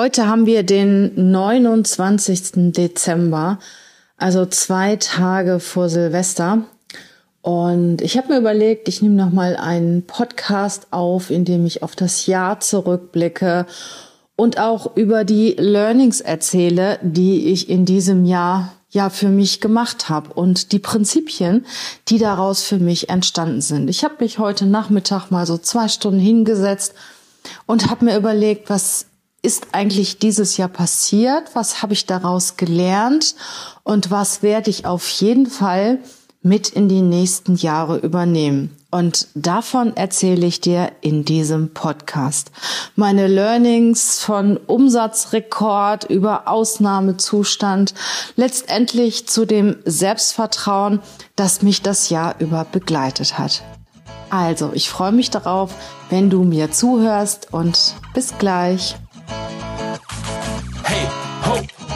Heute haben wir den 29. Dezember, also zwei Tage vor Silvester. Und ich habe mir überlegt, ich nehme noch mal einen Podcast auf, in dem ich auf das Jahr zurückblicke und auch über die Learnings erzähle, die ich in diesem Jahr ja für mich gemacht habe und die Prinzipien, die daraus für mich entstanden sind. Ich habe mich heute Nachmittag mal so zwei Stunden hingesetzt und habe mir überlegt, was ist eigentlich dieses Jahr passiert? Was habe ich daraus gelernt? Und was werde ich auf jeden Fall mit in die nächsten Jahre übernehmen? Und davon erzähle ich dir in diesem Podcast. Meine Learnings von Umsatzrekord über Ausnahmezustand, letztendlich zu dem Selbstvertrauen, das mich das Jahr über begleitet hat. Also, ich freue mich darauf, wenn du mir zuhörst und bis gleich.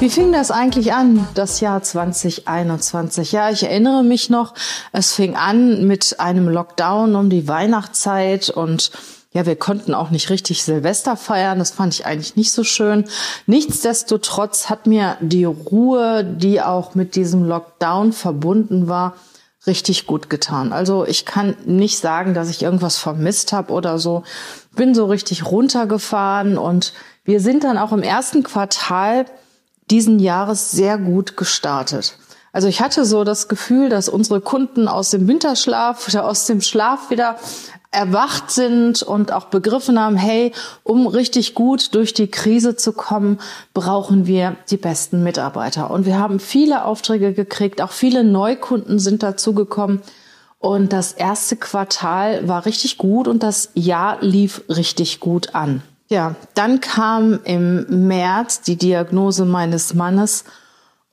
Wie fing das eigentlich an, das Jahr 2021? Ja, ich erinnere mich noch, es fing an mit einem Lockdown um die Weihnachtszeit und ja, wir konnten auch nicht richtig Silvester feiern. Das fand ich eigentlich nicht so schön. Nichtsdestotrotz hat mir die Ruhe, die auch mit diesem Lockdown verbunden war, richtig gut getan. Also ich kann nicht sagen, dass ich irgendwas vermisst habe oder so. Bin so richtig runtergefahren und wir sind dann auch im ersten Quartal diesen Jahres sehr gut gestartet. Also ich hatte so das Gefühl, dass unsere Kunden aus dem Winterschlaf oder aus dem Schlaf wieder erwacht sind und auch begriffen haben, hey, um richtig gut durch die Krise zu kommen, brauchen wir die besten Mitarbeiter. Und wir haben viele Aufträge gekriegt, auch viele Neukunden sind dazugekommen. Und das erste Quartal war richtig gut und das Jahr lief richtig gut an. Ja, dann kam im März die Diagnose meines Mannes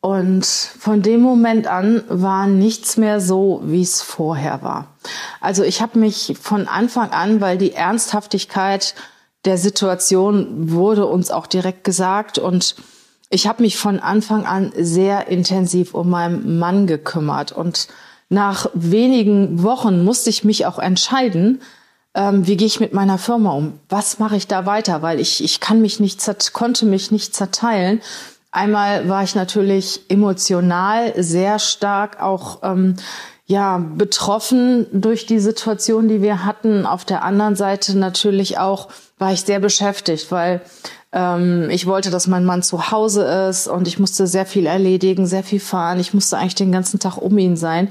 und von dem Moment an war nichts mehr so, wie es vorher war. Also ich habe mich von Anfang an, weil die Ernsthaftigkeit der Situation wurde uns auch direkt gesagt und ich habe mich von Anfang an sehr intensiv um meinen Mann gekümmert und nach wenigen Wochen musste ich mich auch entscheiden, ähm, wie gehe ich mit meiner Firma um? Was mache ich da weiter? Weil ich, ich kann mich nicht, konnte mich nicht zerteilen. Einmal war ich natürlich emotional sehr stark auch ähm, ja betroffen durch die Situation, die wir hatten. Auf der anderen Seite natürlich auch war ich sehr beschäftigt, weil ähm, ich wollte, dass mein Mann zu Hause ist und ich musste sehr viel erledigen, sehr viel fahren. Ich musste eigentlich den ganzen Tag um ihn sein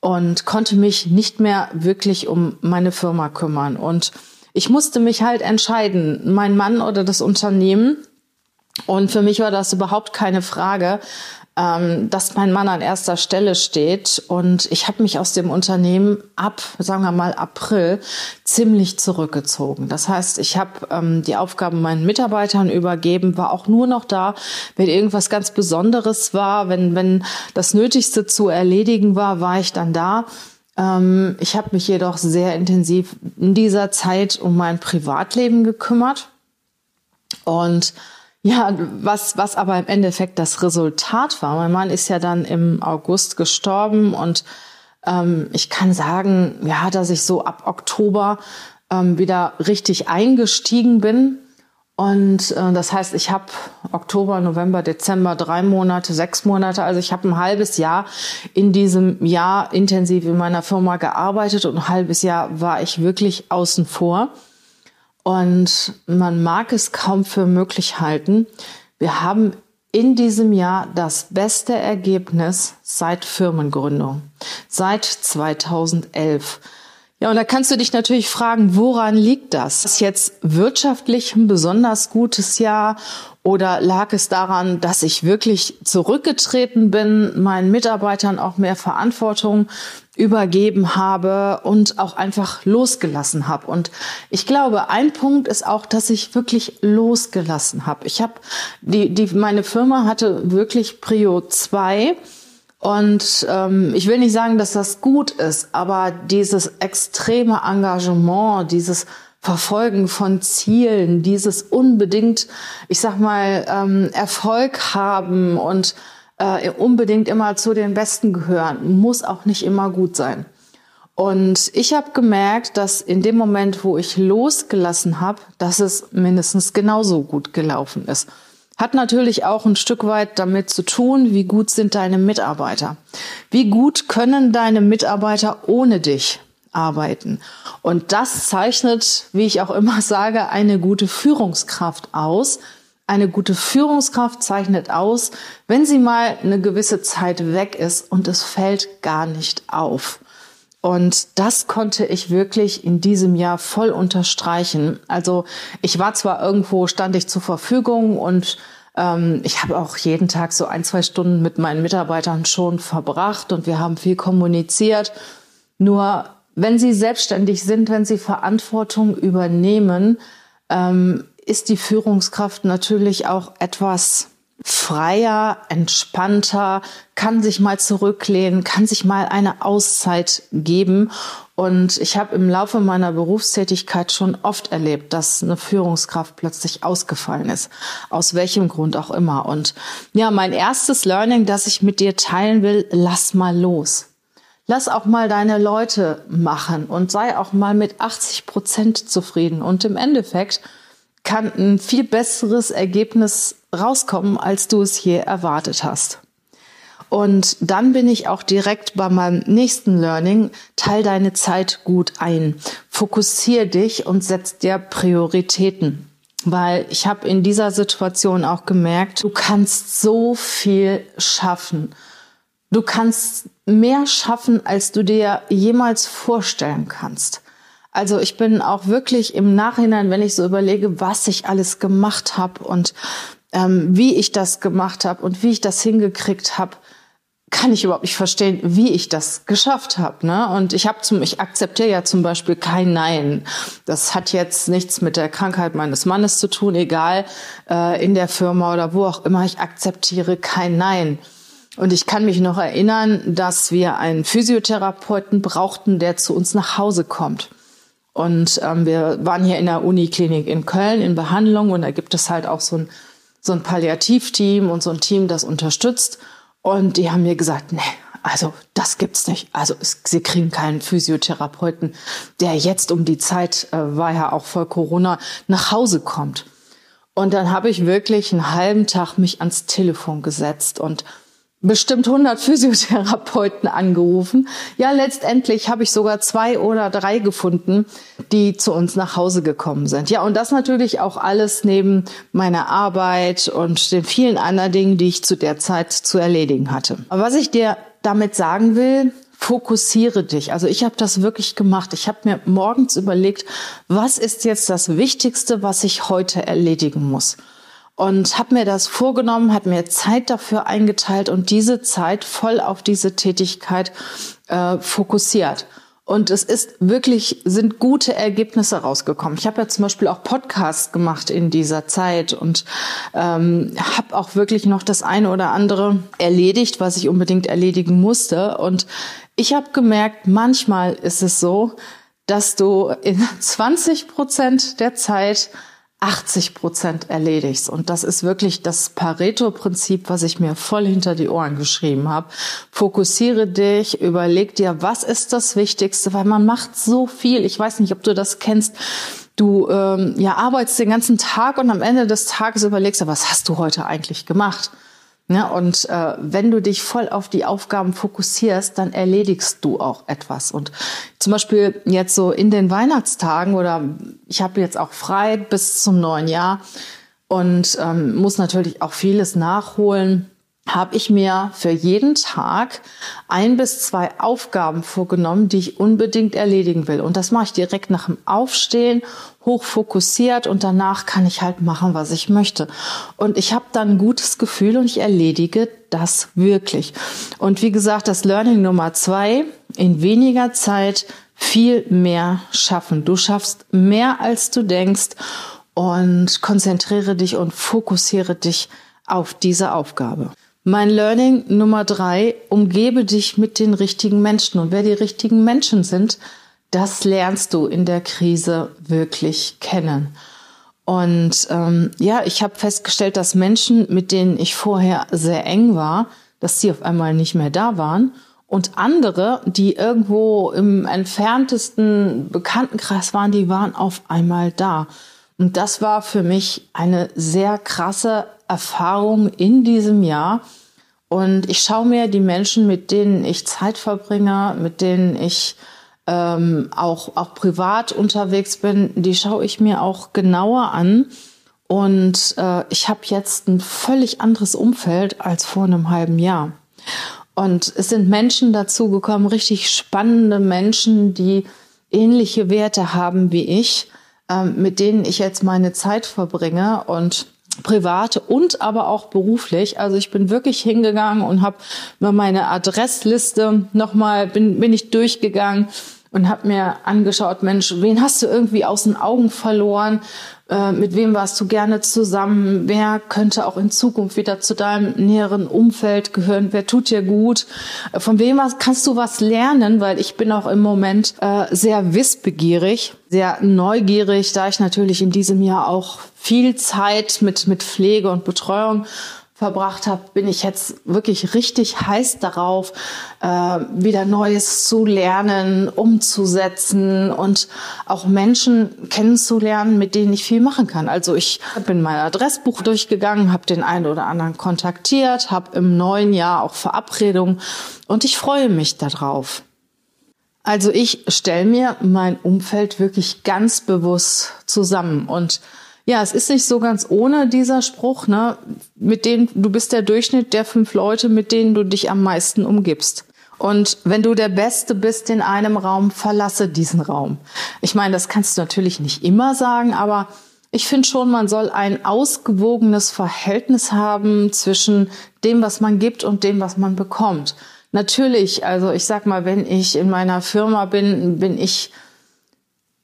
und konnte mich nicht mehr wirklich um meine Firma kümmern. Und ich musste mich halt entscheiden, mein Mann oder das Unternehmen. Und für mich war das überhaupt keine Frage, ähm, dass mein Mann an erster Stelle steht. Und ich habe mich aus dem Unternehmen ab, sagen wir mal, April ziemlich zurückgezogen. Das heißt, ich habe ähm, die Aufgaben meinen Mitarbeitern übergeben, war auch nur noch da, wenn irgendwas ganz Besonderes war, wenn, wenn das Nötigste zu erledigen war, war ich dann da. Ähm, ich habe mich jedoch sehr intensiv in dieser Zeit um mein Privatleben gekümmert. Und ja, was, was aber im Endeffekt das Resultat war. Mein Mann ist ja dann im August gestorben und ähm, ich kann sagen, ja, dass ich so ab Oktober ähm, wieder richtig eingestiegen bin. Und äh, das heißt, ich habe Oktober, November, Dezember, drei Monate, sechs Monate, also ich habe ein halbes Jahr in diesem Jahr intensiv in meiner Firma gearbeitet und ein halbes Jahr war ich wirklich außen vor. Und man mag es kaum für möglich halten. Wir haben in diesem Jahr das beste Ergebnis seit Firmengründung, seit 2011. Ja, und da kannst du dich natürlich fragen, woran liegt das? Ist jetzt wirtschaftlich ein besonders gutes Jahr oder lag es daran, dass ich wirklich zurückgetreten bin, meinen Mitarbeitern auch mehr Verantwortung übergeben habe und auch einfach losgelassen habe? Und ich glaube, ein Punkt ist auch, dass ich wirklich losgelassen habe. Ich habe die, die, meine Firma hatte wirklich Prio 2 Und ähm, ich will nicht sagen, dass das gut ist, aber dieses extreme Engagement, dieses Verfolgen von Zielen, dieses unbedingt, ich sag mal, ähm, Erfolg haben und äh, unbedingt immer zu den Besten gehören, muss auch nicht immer gut sein. Und ich habe gemerkt, dass in dem Moment, wo ich losgelassen habe, dass es mindestens genauso gut gelaufen ist. Hat natürlich auch ein Stück weit damit zu tun, wie gut sind deine Mitarbeiter. Wie gut können deine Mitarbeiter ohne dich arbeiten. Und das zeichnet, wie ich auch immer sage, eine gute Führungskraft aus. Eine gute Führungskraft zeichnet aus, wenn sie mal eine gewisse Zeit weg ist und es fällt gar nicht auf. Und das konnte ich wirklich in diesem Jahr voll unterstreichen. Also ich war zwar irgendwo, stand ich zur Verfügung und ähm, ich habe auch jeden Tag so ein, zwei Stunden mit meinen Mitarbeitern schon verbracht und wir haben viel kommuniziert. Nur wenn sie selbstständig sind, wenn sie Verantwortung übernehmen, ähm, ist die Führungskraft natürlich auch etwas freier, entspannter, kann sich mal zurücklehnen, kann sich mal eine Auszeit geben. Und ich habe im Laufe meiner Berufstätigkeit schon oft erlebt, dass eine Führungskraft plötzlich ausgefallen ist. Aus welchem Grund auch immer. Und ja, mein erstes Learning, das ich mit dir teilen will, lass mal los. Lass auch mal deine Leute machen und sei auch mal mit 80 Prozent zufrieden. Und im Endeffekt kann ein viel besseres Ergebnis rauskommen, als du es je erwartet hast. Und dann bin ich auch direkt bei meinem nächsten Learning. Teil deine Zeit gut ein. Fokussier dich und setz dir Prioritäten. Weil ich habe in dieser Situation auch gemerkt, du kannst so viel schaffen. Du kannst mehr schaffen, als du dir jemals vorstellen kannst. Also ich bin auch wirklich im Nachhinein, wenn ich so überlege, was ich alles gemacht habe und ähm, wie ich das gemacht habe und wie ich das hingekriegt habe, kann ich überhaupt nicht verstehen, wie ich das geschafft habe. Ne? Und ich habe zum, ich akzeptiere ja zum Beispiel kein Nein. Das hat jetzt nichts mit der Krankheit meines Mannes zu tun, egal äh, in der Firma oder wo auch immer. Ich akzeptiere kein Nein. Und ich kann mich noch erinnern, dass wir einen Physiotherapeuten brauchten, der zu uns nach Hause kommt. Und ähm, wir waren hier in der Uniklinik in Köln in Behandlung und da gibt es halt auch so ein, so ein Palliativteam und so ein Team, das unterstützt. Und die haben mir gesagt, nee, also das gibt's nicht. Also es, sie kriegen keinen Physiotherapeuten, der jetzt um die Zeit, äh, war ja auch vor Corona, nach Hause kommt. Und dann habe ich wirklich einen halben Tag mich ans Telefon gesetzt und bestimmt 100 Physiotherapeuten angerufen. Ja, letztendlich habe ich sogar zwei oder drei gefunden, die zu uns nach Hause gekommen sind. Ja, und das natürlich auch alles neben meiner Arbeit und den vielen anderen Dingen, die ich zu der Zeit zu erledigen hatte. Aber was ich dir damit sagen will, fokussiere dich. Also ich habe das wirklich gemacht. Ich habe mir morgens überlegt, was ist jetzt das Wichtigste, was ich heute erledigen muss und habe mir das vorgenommen, hat mir Zeit dafür eingeteilt und diese Zeit voll auf diese Tätigkeit äh, fokussiert. Und es ist wirklich, sind gute Ergebnisse rausgekommen. Ich habe ja zum Beispiel auch Podcasts gemacht in dieser Zeit und ähm, habe auch wirklich noch das eine oder andere erledigt, was ich unbedingt erledigen musste. Und ich habe gemerkt, manchmal ist es so, dass du in 20 Prozent der Zeit 80 Prozent erledigst. Und das ist wirklich das Pareto-Prinzip, was ich mir voll hinter die Ohren geschrieben habe. Fokussiere dich, überleg dir, was ist das Wichtigste, weil man macht so viel. Ich weiß nicht, ob du das kennst. Du ähm, ja, arbeitest den ganzen Tag und am Ende des Tages überlegst du, was hast du heute eigentlich gemacht? Ja, und äh, wenn du dich voll auf die Aufgaben fokussierst, dann erledigst du auch etwas. Und zum Beispiel jetzt so in den Weihnachtstagen oder ich habe jetzt auch frei bis zum neuen Jahr und ähm, muss natürlich auch vieles nachholen habe ich mir für jeden Tag ein bis zwei Aufgaben vorgenommen, die ich unbedingt erledigen will. Und das mache ich direkt nach dem Aufstehen, hoch fokussiert und danach kann ich halt machen, was ich möchte. Und ich habe dann ein gutes Gefühl und ich erledige das wirklich. Und wie gesagt, das Learning Nummer zwei, in weniger Zeit viel mehr schaffen. Du schaffst mehr, als du denkst und konzentriere dich und fokussiere dich auf diese Aufgabe. Mein Learning Nummer drei, umgebe dich mit den richtigen Menschen. Und wer die richtigen Menschen sind, das lernst du in der Krise wirklich kennen. Und ähm, ja, ich habe festgestellt, dass Menschen, mit denen ich vorher sehr eng war, dass sie auf einmal nicht mehr da waren. Und andere, die irgendwo im entferntesten Bekanntenkreis waren, die waren auf einmal da. Und das war für mich eine sehr krasse Erfahrung in diesem Jahr. Und ich schaue mir die Menschen, mit denen ich Zeit verbringe, mit denen ich ähm, auch, auch privat unterwegs bin, die schaue ich mir auch genauer an. Und äh, ich habe jetzt ein völlig anderes Umfeld als vor einem halben Jahr. Und es sind Menschen dazugekommen, richtig spannende Menschen, die ähnliche Werte haben wie ich, äh, mit denen ich jetzt meine Zeit verbringe und privat und aber auch beruflich. Also ich bin wirklich hingegangen und habe meine Adressliste nochmal, bin, bin ich durchgegangen und habe mir angeschaut, Mensch, wen hast du irgendwie aus den Augen verloren? Äh, mit wem warst du gerne zusammen? Wer könnte auch in Zukunft wieder zu deinem näheren Umfeld gehören? Wer tut dir gut? Äh, von wem kannst du was lernen? Weil ich bin auch im Moment äh, sehr wissbegierig, sehr neugierig, da ich natürlich in diesem Jahr auch viel Zeit mit, mit Pflege und Betreuung verbracht habe, bin ich jetzt wirklich richtig heiß darauf, äh, wieder Neues zu lernen, umzusetzen und auch Menschen kennenzulernen, mit denen ich viel machen kann. Also ich bin mein Adressbuch durchgegangen, habe den einen oder anderen kontaktiert, habe im neuen Jahr auch Verabredungen und ich freue mich darauf. Also ich stelle mir mein Umfeld wirklich ganz bewusst zusammen und ja, es ist nicht so ganz ohne dieser Spruch, ne? Mit denen du bist der Durchschnitt der fünf Leute, mit denen du dich am meisten umgibst. Und wenn du der Beste bist in einem Raum, verlasse diesen Raum. Ich meine, das kannst du natürlich nicht immer sagen, aber ich finde schon, man soll ein ausgewogenes Verhältnis haben zwischen dem, was man gibt und dem, was man bekommt. Natürlich, also ich sag mal, wenn ich in meiner Firma bin, bin ich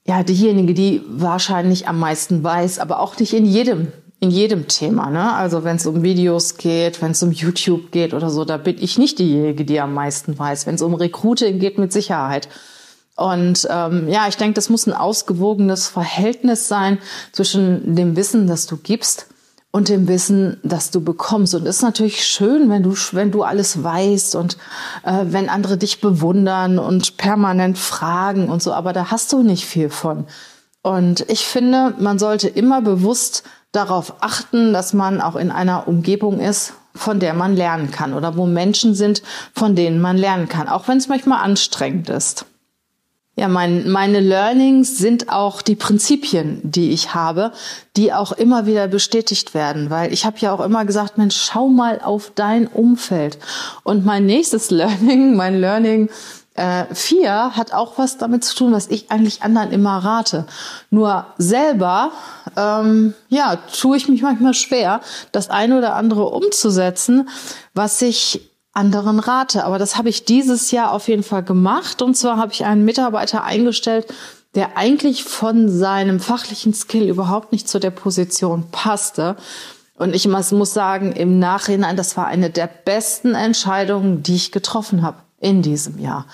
ja diejenige, die wahrscheinlich am meisten weiß, aber auch nicht in jedem in jedem Thema. Ne? Also wenn es um Videos geht, wenn es um YouTube geht oder so, da bin ich nicht diejenige, die am meisten weiß. Wenn es um Recruiting geht, mit Sicherheit. Und ähm, ja, ich denke, das muss ein ausgewogenes Verhältnis sein zwischen dem Wissen, das du gibst und dem Wissen, das du bekommst. Und es ist natürlich schön, wenn du, wenn du alles weißt und äh, wenn andere dich bewundern und permanent fragen und so, aber da hast du nicht viel von. Und ich finde, man sollte immer bewusst darauf achten, dass man auch in einer Umgebung ist, von der man lernen kann oder wo Menschen sind, von denen man lernen kann, auch wenn es manchmal anstrengend ist. Ja, mein, meine Learnings sind auch die Prinzipien, die ich habe, die auch immer wieder bestätigt werden, weil ich habe ja auch immer gesagt, Mensch, schau mal auf dein Umfeld. Und mein nächstes Learning, mein Learning äh, 4 hat auch was damit zu tun, was ich eigentlich anderen immer rate. Nur selber, ähm, ja, tue ich mich manchmal schwer, das eine oder andere umzusetzen, was ich anderen rate. Aber das habe ich dieses Jahr auf jeden Fall gemacht. Und zwar habe ich einen Mitarbeiter eingestellt, der eigentlich von seinem fachlichen Skill überhaupt nicht zu der Position passte. Und ich muss sagen, im Nachhinein, das war eine der besten Entscheidungen, die ich getroffen habe in diesem Jahr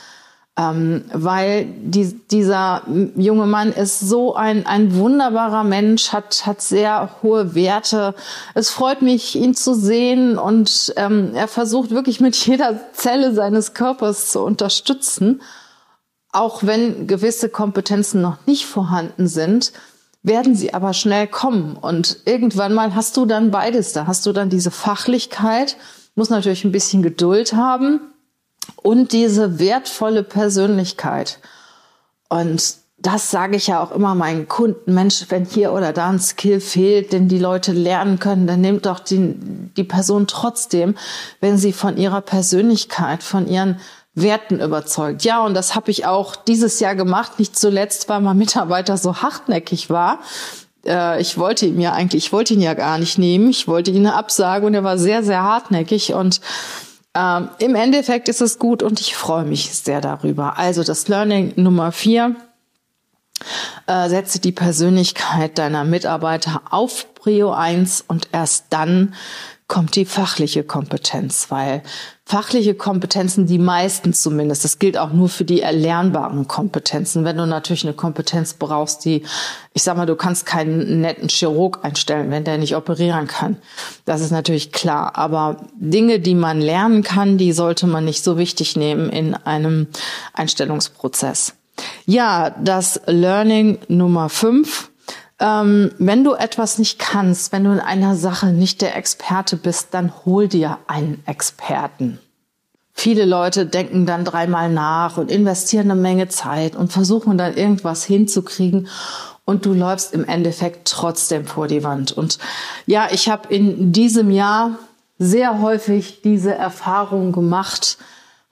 ähm, weil die, dieser junge Mann ist so ein, ein wunderbarer Mensch, hat, hat sehr hohe Werte. Es freut mich, ihn zu sehen und ähm, er versucht wirklich mit jeder Zelle seines Körpers zu unterstützen. Auch wenn gewisse Kompetenzen noch nicht vorhanden sind, werden sie aber schnell kommen. Und irgendwann mal hast du dann beides. Da hast du dann diese Fachlichkeit, muss natürlich ein bisschen Geduld haben und diese wertvolle Persönlichkeit. Und das sage ich ja auch immer meinen Kunden, Mensch, wenn hier oder da ein Skill fehlt, den die Leute lernen können, dann nimmt doch die, die Person trotzdem, wenn sie von ihrer Persönlichkeit, von ihren Werten überzeugt. Ja, und das habe ich auch dieses Jahr gemacht, nicht zuletzt, weil mein Mitarbeiter so hartnäckig war. Äh, ich wollte ihn ja eigentlich, ich wollte ihn ja gar nicht nehmen. Ich wollte ihn eine Absage und er war sehr, sehr hartnäckig und ähm, Im Endeffekt ist es gut und ich freue mich sehr darüber. Also das Learning Nummer vier. Äh, setze die Persönlichkeit deiner Mitarbeiter auf Prio 1 und erst dann kommt die fachliche Kompetenz, weil fachliche Kompetenzen, die meisten zumindest, das gilt auch nur für die erlernbaren Kompetenzen. Wenn du natürlich eine Kompetenz brauchst, die, ich sag mal, du kannst keinen netten Chirurg einstellen, wenn der nicht operieren kann. Das ist natürlich klar. Aber Dinge, die man lernen kann, die sollte man nicht so wichtig nehmen in einem Einstellungsprozess. Ja, das Learning Nummer fünf ähm, wenn du etwas nicht kannst, wenn du in einer Sache nicht der Experte bist, dann hol dir einen Experten. Viele Leute denken dann dreimal nach und investieren eine Menge Zeit und versuchen dann irgendwas hinzukriegen und du läufst im Endeffekt trotzdem vor die Wand. Und ja, ich habe in diesem Jahr sehr häufig diese Erfahrung gemacht,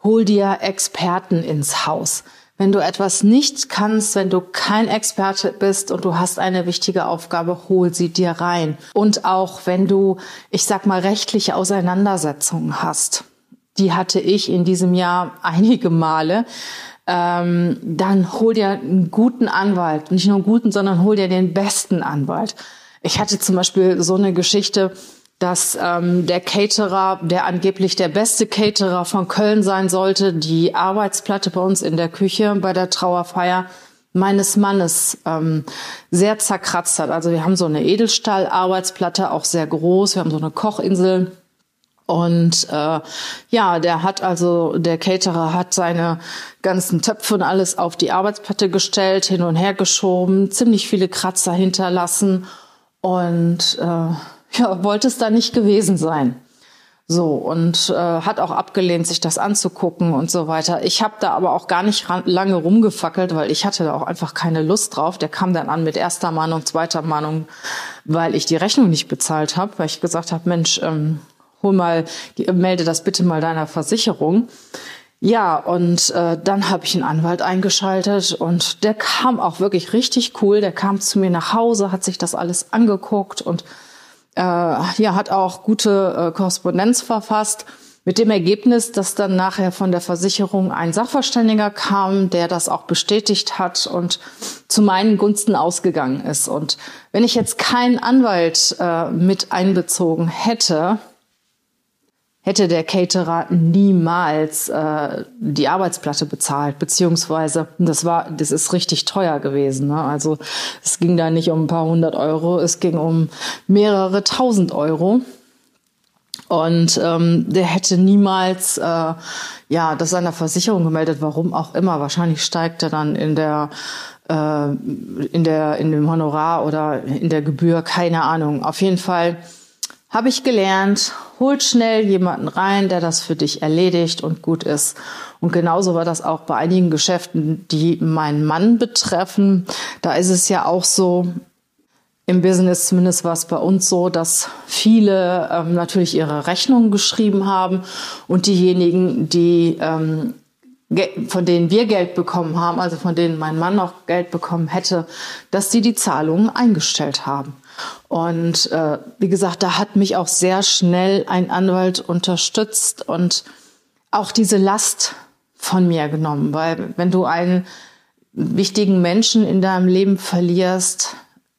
hol dir Experten ins Haus. Wenn du etwas nicht kannst, wenn du kein Experte bist und du hast eine wichtige Aufgabe, hol sie dir rein. Und auch wenn du, ich sag mal, rechtliche Auseinandersetzungen hast, die hatte ich in diesem Jahr einige Male, ähm, dann hol dir einen guten Anwalt. Nicht nur einen guten, sondern hol dir den besten Anwalt. Ich hatte zum Beispiel so eine Geschichte, dass ähm, der Caterer, der angeblich der beste Caterer von Köln sein sollte, die Arbeitsplatte bei uns in der Küche bei der Trauerfeier meines Mannes ähm, sehr zerkratzt hat. Also wir haben so eine Edelstahl-Arbeitsplatte, auch sehr groß. Wir haben so eine Kochinsel. Und äh, ja, der hat also, der Caterer hat seine ganzen Töpfe und alles auf die Arbeitsplatte gestellt, hin und her geschoben, ziemlich viele Kratzer hinterlassen und äh, ja, wollte es da nicht gewesen sein. So, und äh, hat auch abgelehnt, sich das anzugucken und so weiter. Ich habe da aber auch gar nicht lange rumgefackelt, weil ich hatte da auch einfach keine Lust drauf. Der kam dann an mit erster Mahnung, zweiter Mahnung, weil ich die Rechnung nicht bezahlt habe, weil ich gesagt habe, Mensch, ähm, hol mal, melde das bitte mal deiner Versicherung. Ja, und äh, dann habe ich einen Anwalt eingeschaltet und der kam auch wirklich richtig cool. Der kam zu mir nach Hause, hat sich das alles angeguckt und äh, ja, hat auch gute äh, Korrespondenz verfasst mit dem Ergebnis, dass dann nachher von der Versicherung ein Sachverständiger kam, der das auch bestätigt hat und zu meinen Gunsten ausgegangen ist. Und wenn ich jetzt keinen Anwalt äh, mit einbezogen hätte, hätte der Caterer niemals äh, die Arbeitsplatte bezahlt, beziehungsweise das war, das ist richtig teuer gewesen. Ne? Also es ging da nicht um ein paar hundert Euro, es ging um mehrere tausend Euro. Und ähm, der hätte niemals äh, ja das seiner Versicherung gemeldet, warum auch immer. Wahrscheinlich steigt er dann in der äh, in der in dem Honorar oder in der Gebühr, keine Ahnung. Auf jeden Fall habe ich gelernt, holt schnell jemanden rein, der das für dich erledigt und gut ist. Und genauso war das auch bei einigen Geschäften, die meinen Mann betreffen. Da ist es ja auch so, im Business zumindest war es bei uns so, dass viele ähm, natürlich ihre Rechnungen geschrieben haben und diejenigen, die ähm, von denen wir Geld bekommen haben, also von denen mein Mann noch Geld bekommen hätte, dass die die Zahlungen eingestellt haben. Und äh, wie gesagt, da hat mich auch sehr schnell ein Anwalt unterstützt und auch diese Last von mir genommen, weil wenn du einen wichtigen Menschen in deinem Leben verlierst,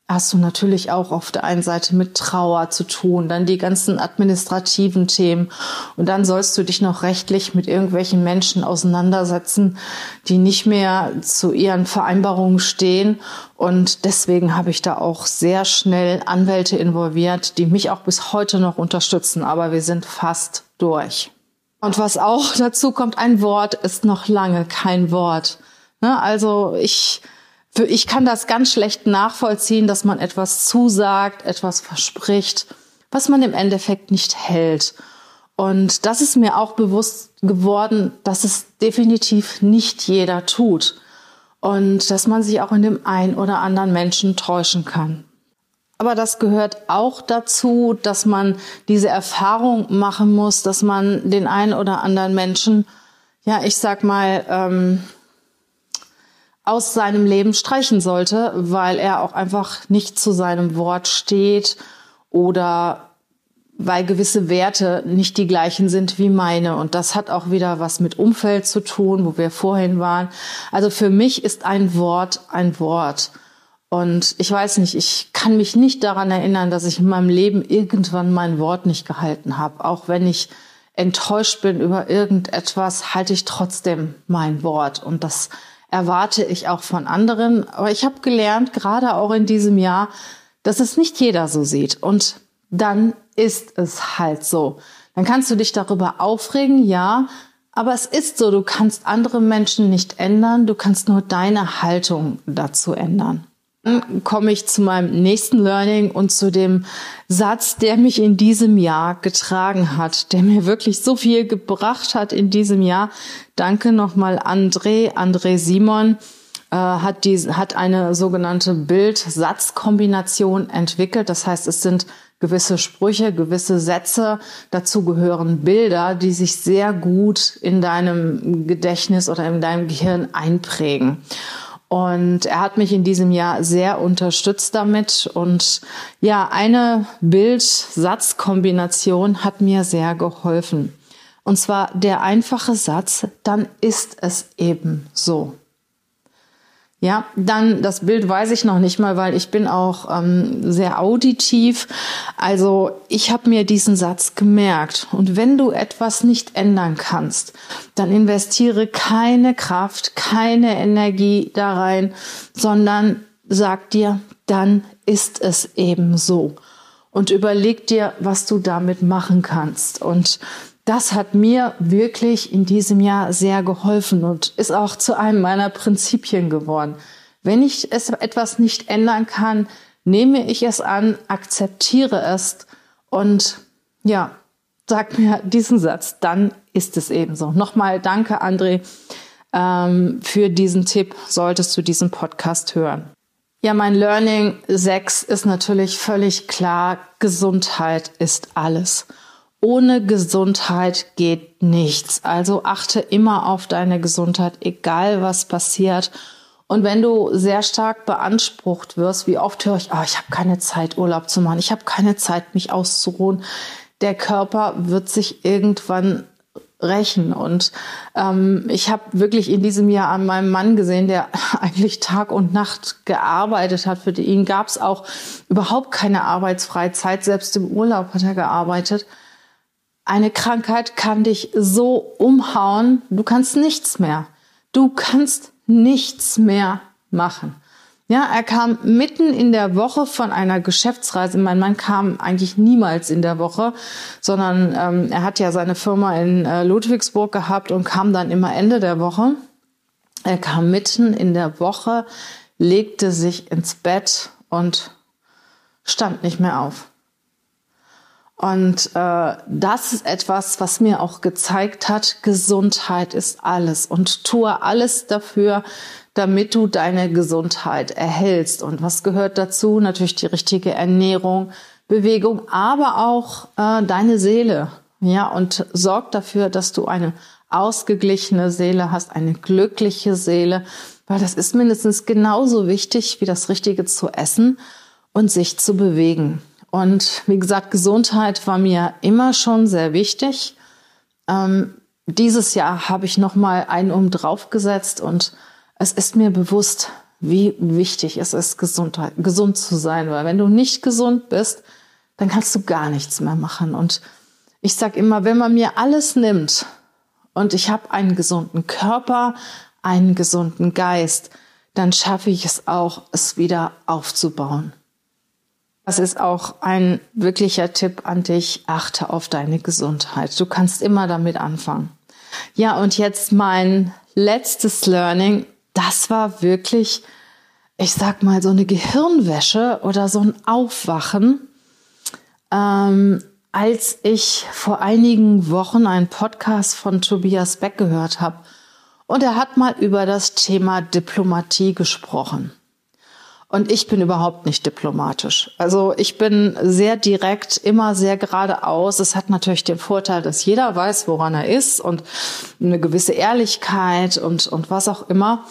hast du natürlich auch auf der einen Seite mit Trauer zu tun, dann die ganzen administrativen Themen und dann sollst du dich noch rechtlich mit irgendwelchen Menschen auseinandersetzen, die nicht mehr zu ihren Vereinbarungen stehen und deswegen habe ich da auch sehr schnell Anwälte involviert, die mich auch bis heute noch unterstützen, aber wir sind fast durch. Und was auch dazu kommt, ein Wort ist noch lange kein Wort. Ne, also ich ich kann das ganz schlecht nachvollziehen, dass man etwas zusagt, etwas verspricht, was man im Endeffekt nicht hält. Und das ist mir auch bewusst geworden, dass es definitiv nicht jeder tut. Und dass man sich auch in dem einen oder anderen Menschen täuschen kann. Aber das gehört auch dazu, dass man diese Erfahrung machen muss, dass man den einen oder anderen Menschen, ja, ich sag mal, ähm, aus seinem Leben streichen sollte, weil er auch einfach nicht zu seinem Wort steht oder weil gewisse Werte nicht die gleichen sind wie meine. Und das hat auch wieder was mit Umfeld zu tun, wo wir vorhin waren. Also für mich ist ein Wort ein Wort. Und ich weiß nicht, ich kann mich nicht daran erinnern, dass ich in meinem Leben irgendwann mein Wort nicht gehalten habe. Auch wenn ich enttäuscht bin über irgendetwas, halte ich trotzdem mein Wort. Und das erwarte ich auch von anderen. Aber ich habe gelernt, gerade auch in diesem Jahr, dass es nicht jeder so sieht. Und dann ist es halt so. Dann kannst du dich darüber aufregen, ja, aber es ist so, du kannst andere Menschen nicht ändern, du kannst nur deine Haltung dazu ändern. Dann komme ich zu meinem nächsten Learning und zu dem Satz, der mich in diesem Jahr getragen hat, der mir wirklich so viel gebracht hat in diesem Jahr. Danke nochmal André, André Simon äh, hat, die, hat eine sogenannte Bild-Satz-Kombination entwickelt. Das heißt, es sind gewisse Sprüche, gewisse Sätze, dazu gehören Bilder, die sich sehr gut in deinem Gedächtnis oder in deinem Gehirn einprägen. Und er hat mich in diesem Jahr sehr unterstützt damit. Und ja, eine Bild-Satz-Kombination hat mir sehr geholfen. Und zwar der einfache Satz, dann ist es eben so. Ja, dann das Bild weiß ich noch nicht mal, weil ich bin auch ähm, sehr auditiv. Also ich habe mir diesen Satz gemerkt. Und wenn du etwas nicht ändern kannst, dann investiere keine Kraft, keine Energie da rein, sondern sag dir, dann ist es eben so. Und überleg dir, was du damit machen kannst. Und das hat mir wirklich in diesem Jahr sehr geholfen und ist auch zu einem meiner Prinzipien geworden. Wenn ich es etwas nicht ändern kann, nehme ich es an, akzeptiere es und ja, sag mir diesen Satz, dann ist es ebenso. Nochmal danke, André, ähm, für diesen Tipp, solltest du diesen Podcast hören. Ja, mein Learning 6 ist natürlich völlig klar, Gesundheit ist alles. Ohne Gesundheit geht nichts. Also achte immer auf deine Gesundheit, egal was passiert. Und wenn du sehr stark beansprucht wirst, wie oft höre ich, oh, ich habe keine Zeit, Urlaub zu machen, ich habe keine Zeit, mich auszuruhen. Der Körper wird sich irgendwann rächen. Und ähm, ich habe wirklich in diesem Jahr an meinem Mann gesehen, der eigentlich Tag und Nacht gearbeitet hat. Für ihn gab es auch überhaupt keine arbeitsfreie Zeit. Selbst im Urlaub hat er gearbeitet. Eine Krankheit kann dich so umhauen, du kannst nichts mehr. Du kannst nichts mehr machen. Ja, er kam mitten in der Woche von einer Geschäftsreise. Mein Mann kam eigentlich niemals in der Woche, sondern ähm, er hat ja seine Firma in äh, Ludwigsburg gehabt und kam dann immer Ende der Woche. Er kam mitten in der Woche, legte sich ins Bett und stand nicht mehr auf. Und äh, das ist etwas, was mir auch gezeigt hat, Gesundheit ist alles und tue alles dafür, damit du deine Gesundheit erhältst. Und was gehört dazu? Natürlich die richtige Ernährung, Bewegung, aber auch äh, deine Seele. Ja, und sorg dafür, dass du eine ausgeglichene Seele hast, eine glückliche Seele, weil das ist mindestens genauso wichtig wie das Richtige zu essen und sich zu bewegen. Und wie gesagt, Gesundheit war mir immer schon sehr wichtig. Ähm, dieses Jahr habe ich noch mal einen um drauf gesetzt und es ist mir bewusst, wie wichtig es ist, Gesundheit, gesund zu sein, weil wenn du nicht gesund bist, dann kannst du gar nichts mehr machen. Und ich sage immer, wenn man mir alles nimmt und ich habe einen gesunden Körper, einen gesunden Geist, dann schaffe ich es auch, es wieder aufzubauen. Das ist auch ein wirklicher Tipp an dich. Achte auf deine Gesundheit. Du kannst immer damit anfangen. Ja, und jetzt mein letztes Learning. Das war wirklich, ich sag mal, so eine Gehirnwäsche oder so ein Aufwachen. Ähm, als ich vor einigen Wochen einen Podcast von Tobias Beck gehört habe und er hat mal über das Thema Diplomatie gesprochen. Und ich bin überhaupt nicht diplomatisch. Also ich bin sehr direkt, immer sehr geradeaus. Es hat natürlich den Vorteil, dass jeder weiß, woran er ist und eine gewisse Ehrlichkeit und, und was auch immer.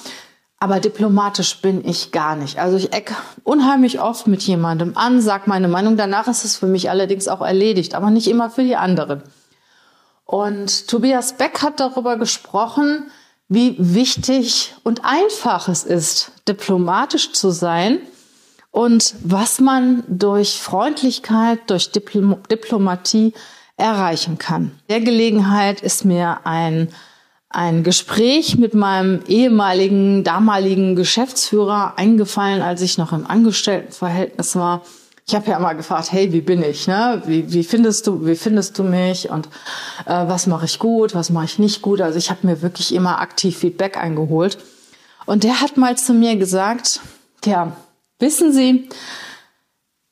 Aber diplomatisch bin ich gar nicht. Also ich eck unheimlich oft mit jemandem an, sag meine Meinung. Danach ist es für mich allerdings auch erledigt, aber nicht immer für die anderen. Und Tobias Beck hat darüber gesprochen, wie wichtig und einfach es ist, diplomatisch zu sein und was man durch Freundlichkeit, durch Diplom Diplomatie erreichen kann. Der Gelegenheit ist mir ein ein Gespräch mit meinem ehemaligen, damaligen Geschäftsführer eingefallen, als ich noch im Angestelltenverhältnis war. Ich habe ja mal gefragt, hey, wie bin ich? Ne? Wie, wie findest du, wie findest du mich? Und äh, was mache ich gut, was mache ich nicht gut? Also ich habe mir wirklich immer aktiv Feedback eingeholt. Und der hat mal zu mir gesagt, ja, wissen Sie,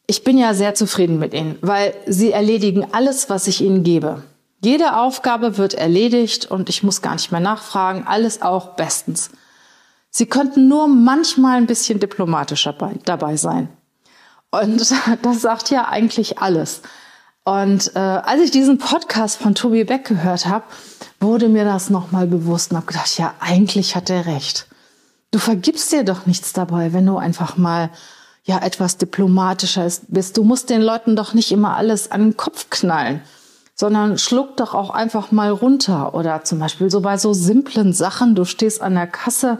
ich bin ja sehr zufrieden mit Ihnen, weil Sie erledigen alles, was ich Ihnen gebe. Jede Aufgabe wird erledigt und ich muss gar nicht mehr nachfragen, alles auch bestens. Sie könnten nur manchmal ein bisschen diplomatischer dabei sein. Und das sagt ja eigentlich alles. Und äh, als ich diesen Podcast von Tobi Beck gehört habe, wurde mir das nochmal bewusst und habe gedacht, ja, eigentlich hat er recht. Du vergibst dir doch nichts dabei, wenn du einfach mal ja etwas diplomatischer bist. Du musst den Leuten doch nicht immer alles an den Kopf knallen sondern schluck doch auch einfach mal runter. Oder zum Beispiel so bei so simplen Sachen, du stehst an der Kasse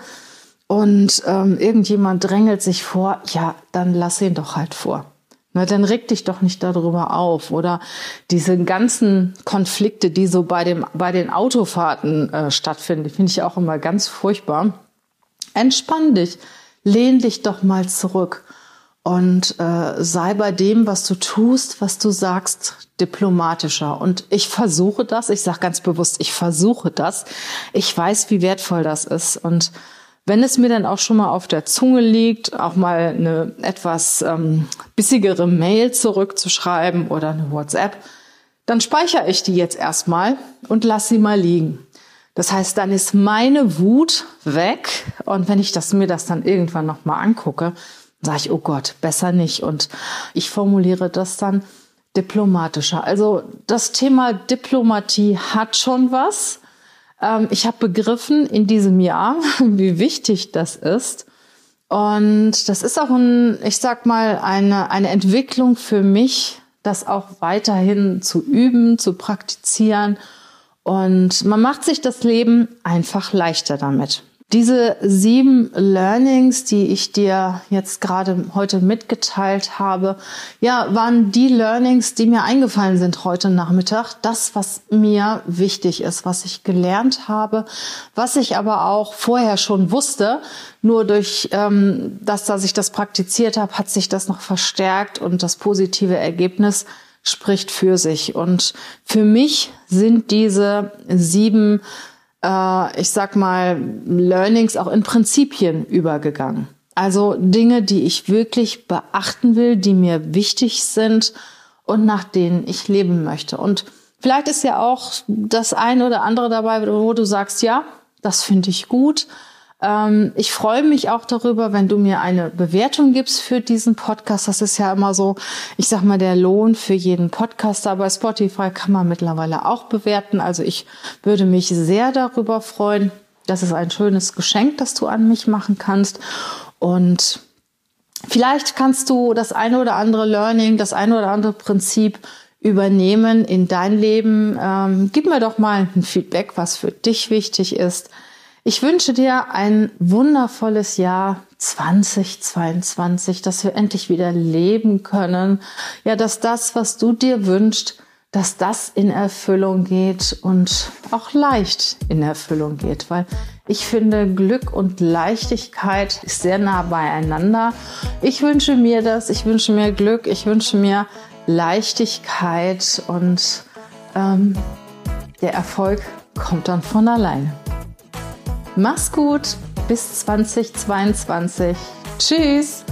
und ähm, irgendjemand drängelt sich vor, ja, dann lass ihn doch halt vor. Na, dann reg dich doch nicht darüber auf. Oder diese ganzen Konflikte, die so bei, dem, bei den Autofahrten äh, stattfinden, finde ich auch immer ganz furchtbar. Entspann dich, lehn dich doch mal zurück und äh, sei bei dem, was du tust, was du sagst, diplomatischer. Und ich versuche das, ich sage ganz bewusst, ich versuche das. Ich weiß, wie wertvoll das ist. Und wenn es mir dann auch schon mal auf der Zunge liegt, auch mal eine etwas ähm, bissigere Mail zurückzuschreiben oder eine WhatsApp, dann speichere ich die jetzt erstmal und lass sie mal liegen. Das heißt, dann ist meine Wut weg und wenn ich das, mir das dann irgendwann nochmal angucke, sage ich, oh Gott, besser nicht. Und ich formuliere das dann diplomatischer. Also das Thema Diplomatie hat schon was. Ähm, ich habe begriffen in diesem Jahr, wie wichtig das ist. Und das ist auch ein, ich sag mal, eine, eine Entwicklung für mich, das auch weiterhin zu üben, zu praktizieren. Und man macht sich das Leben einfach leichter damit. Diese sieben Learnings, die ich dir jetzt gerade heute mitgeteilt habe, ja, waren die Learnings, die mir eingefallen sind heute Nachmittag. Das, was mir wichtig ist, was ich gelernt habe, was ich aber auch vorher schon wusste. Nur durch ähm, das, dass ich das praktiziert habe, hat sich das noch verstärkt und das positive Ergebnis spricht für sich. Und für mich sind diese sieben äh, ich sag mal, Learnings auch in Prinzipien übergegangen. Also Dinge, die ich wirklich beachten will, die mir wichtig sind und nach denen ich leben möchte. Und vielleicht ist ja auch das eine oder andere dabei, wo du sagst, ja, das finde ich gut. Ähm, ich freue mich auch darüber, wenn du mir eine Bewertung gibst für diesen Podcast. Das ist ja immer so, ich sag mal, der Lohn für jeden Podcaster. Bei Spotify kann man mittlerweile auch bewerten. Also ich würde mich sehr darüber freuen. Das ist ein schönes Geschenk, das du an mich machen kannst. Und vielleicht kannst du das eine oder andere Learning, das eine oder andere Prinzip übernehmen in dein Leben. Ähm, gib mir doch mal ein Feedback, was für dich wichtig ist. Ich wünsche dir ein wundervolles Jahr 2022, dass wir endlich wieder leben können. Ja, dass das, was du dir wünschst, dass das in Erfüllung geht und auch leicht in Erfüllung geht, weil ich finde, Glück und Leichtigkeit ist sehr nah beieinander. Ich wünsche mir das, ich wünsche mir Glück, ich wünsche mir Leichtigkeit und ähm, der Erfolg kommt dann von alleine. Mach's gut, bis 2022. Tschüss.